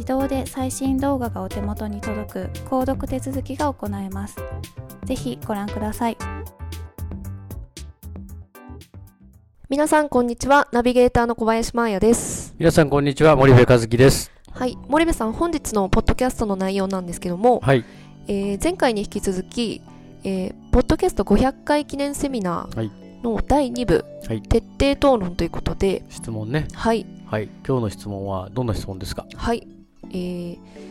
自動で最新動画がお手元に届く購読手続きが行えます。ぜひご覧ください。皆さんこんにちは。ナビゲーターの小林真彩です。皆さんこんにちは森部和樹です。はい。森部さん本日のポッドキャストの内容なんですけども、はい。えー前回に引き続き、えーポッドキャスト500回記念セミナーの第2部、はい。徹底討論ということで質問ね。はい。はい。今日の質問はどんな質問ですか？はいえー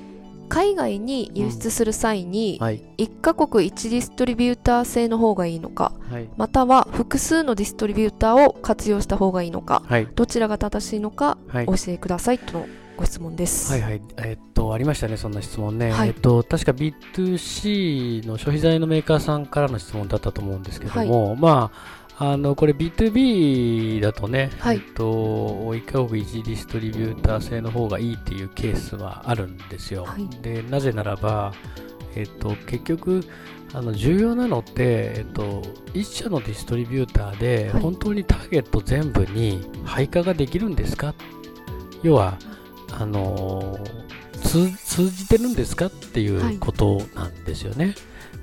海外に輸出する際に、はい。1カ国1ディストリビューター制の方がいいのかはい。または複数のディストリビューターを活用した方がいいのかはい。どちらが正しいのかはい。お教えくださいとのご質問です。はいはい。えっとありましたねそんな質問ね、はい。えっと確か B2C の消費財のメーカーさんからの質問だったと思うんですけども、まああのこれ B2B だとね、はい。えっと1カ国1ディストリビューター制の方がいいっていうケースはあるんですよ。はい。でなぜならばえっと結局あの重要なのって、えっと、一社のディストリビューターではい。本当にターゲット全部に配下ができるんですか？要はあのー通通じてるんですかっていはい。うことなんですよね。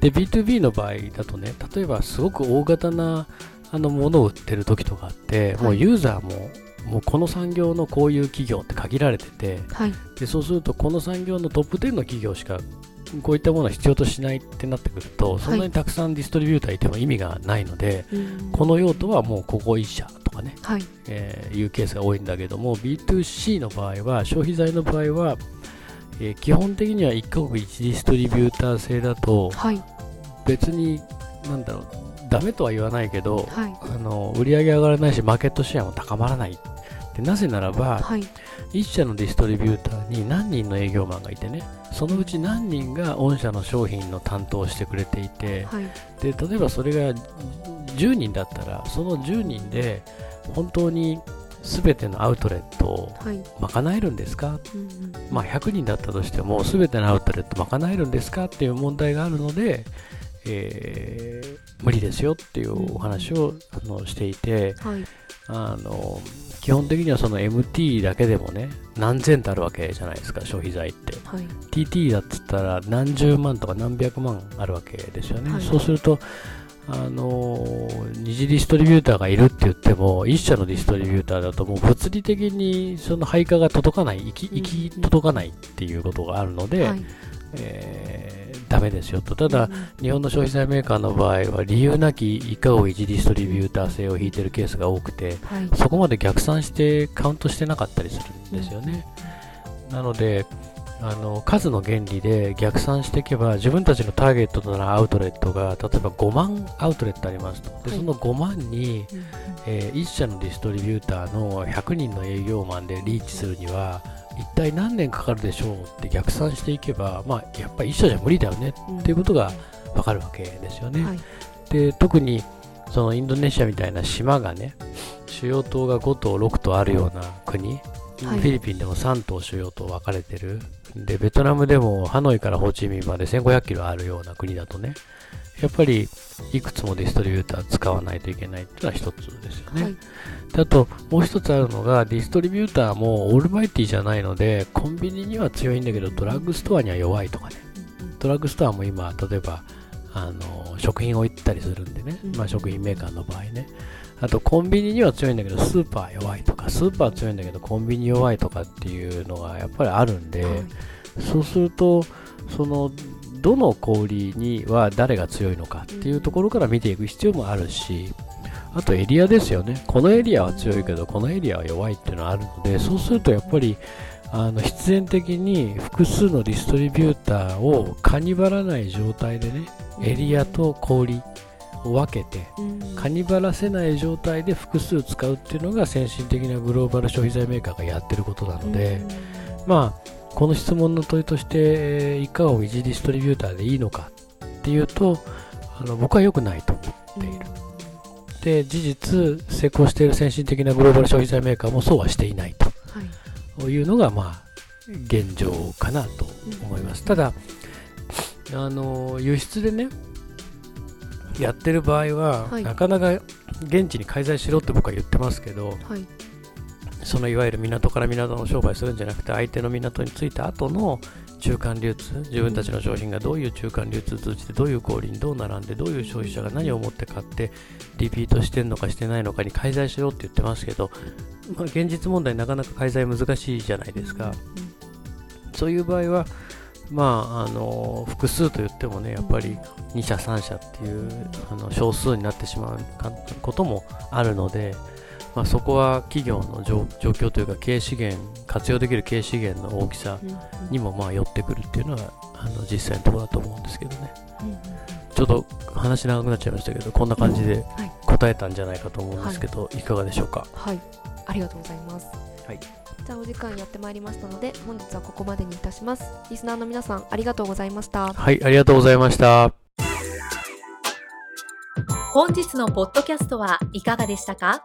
で B2B の場合だとね例えばすごく大型なあのものを売ってる時とかって、はい。もうユーザーももうこの産業のこういう企業って限られててはい。でそうするとこの産業のトップ10の企業しかこういったものは必要としないってなってくるとそんなにたくさんディストリビューターいても意味がないので、うん。この用途はもうここ1社とかねはい。えーいうケースが多いんだけども B2C の場合は消費財の場合は、えー基本的には1カ国1ディストリビューター制だとはい。別になんだろうダメとは言わないけど、はい。あの売り上げ上がらないしマーケットシェアも高まらない。でなぜならば、はい。1社のディストリビューターに何人の営業マンがいてねそのうち何人が御社の商品の担当をしてくれていて、はい。で例えばそれが10人だったらその10人で本当に全てのアウトレットをはい。賄えるんですか、うんうんまあ、100人だったとしても全てのアウトレット賄えるんですか？っていう問題があるので、えー無理ですよっていうお話をあのしていてはい。あの基本的にはその MT だけでもね何千とあるわけじゃないですか消費財って。はい。TT だっつったら何十万とか何百万あるわけですよね、はい。そうするとあのー二次ディストリビューターがいるって言っても一社のディストリビューターだともう物理的にその配下が届かない行き届かないっていうことがあるので、はいえーダメですよと。ただ、うん。日本の消費財メーカーの場合は理由なき以下を一ディストリビューター制を引いてるケースが多くてはい。そこまで逆算してカウントしてなかったりするんですよね。なので、あの数の原理で逆算していけば自分たちのターゲットとなるアウトレットが例えば5万アウトレットありますと。で、はい、その5万に、うん、えー、1社のディストリビューターの100人の営業マンでリーチするには一体何年かかるでしょうって逆算していけば、まあ、やっぱり1社じゃ無理だよねっていうことが分かるわけですよね。はい、で特にそのインドネシアみたいな島がね主要島が5島6島あるような国。はい、フィリピンでも3島主要と分かれてる。で、ベトナムでもハノイからホーチミンまで1500キロあるような国だとね、やっぱりいくつもディストリビューター使わないといけないっていうのは一つですよね。はい、あと、もう一つあるのが、ディストリビューターもオールマイティじゃないので、コンビニには強いんだけど、ドラッグストアには弱いとかね。ドラッグストアも今、例えば、あの食品を置いたりするんでね、まあ、食品メーカーの場合ね、あとコンビニには強いんだけどスーパー弱いとか。スーパー強いんだけどコンビニ弱いとかっていうのがやっぱりあるんで、はい、そうするとそのどの小売には誰が強いのかっていうところから見ていく必要もあるしあとエリアですよね。このエリアは強いけどこのエリアは弱いっていうのはあるのでそうするとやっぱりあの必然的に複数のディストリビューターをかにばらない状態でねエリアと小売を分けて、カニバらせない状態で複数使うっていうのが先進的なグローバル消費財メーカーがやってることなので、まあ、この質問の問いとして、いかがを維持ディストリビューターでいいのかっていうと、あの僕は良くないと思っている。で、事実、成功している先進的なグローバル消費財メーカーもそうはしていないと。い。うのが、まあ、現状かなと思います。ただ、あの輸出でね、やってる場合は、はい、なかなか現地に介在しろって僕は言ってますけど、はい、そのいわゆる港から港の商売するんじゃなくて相手の港に着いた後の中間流通自分たちの商品がどういう中間流通通じてどういう小売にどう並んでどういう消費者が何を思って買ってリピートしてんのかしてないのかに介在しろって言ってますけど、まあ、現実問題なかなか介在難しいじゃないですか、そういう場合はまあ、あの複数と言ってもねやっぱり2社3社っていうあの少数になってしまうこともあるので、まあ、そこは企業の状況というか経営資源活用できる経営資源の大きさにもまあ寄ってくるっていうのはあの実際のところだと思うんですけどね、ちょっと話長くなっちゃいましたけどこんな感じで答えたんじゃないかと思うんですけど、はい、いかがでしょうか？はい。ありがとうございます、はい。じゃあお時間やってまいりましたので本日はここまでにいたします。リスナーの皆さんありがとうございました。はいありがとうございました。本日のポッドキャストはいかがでしたか？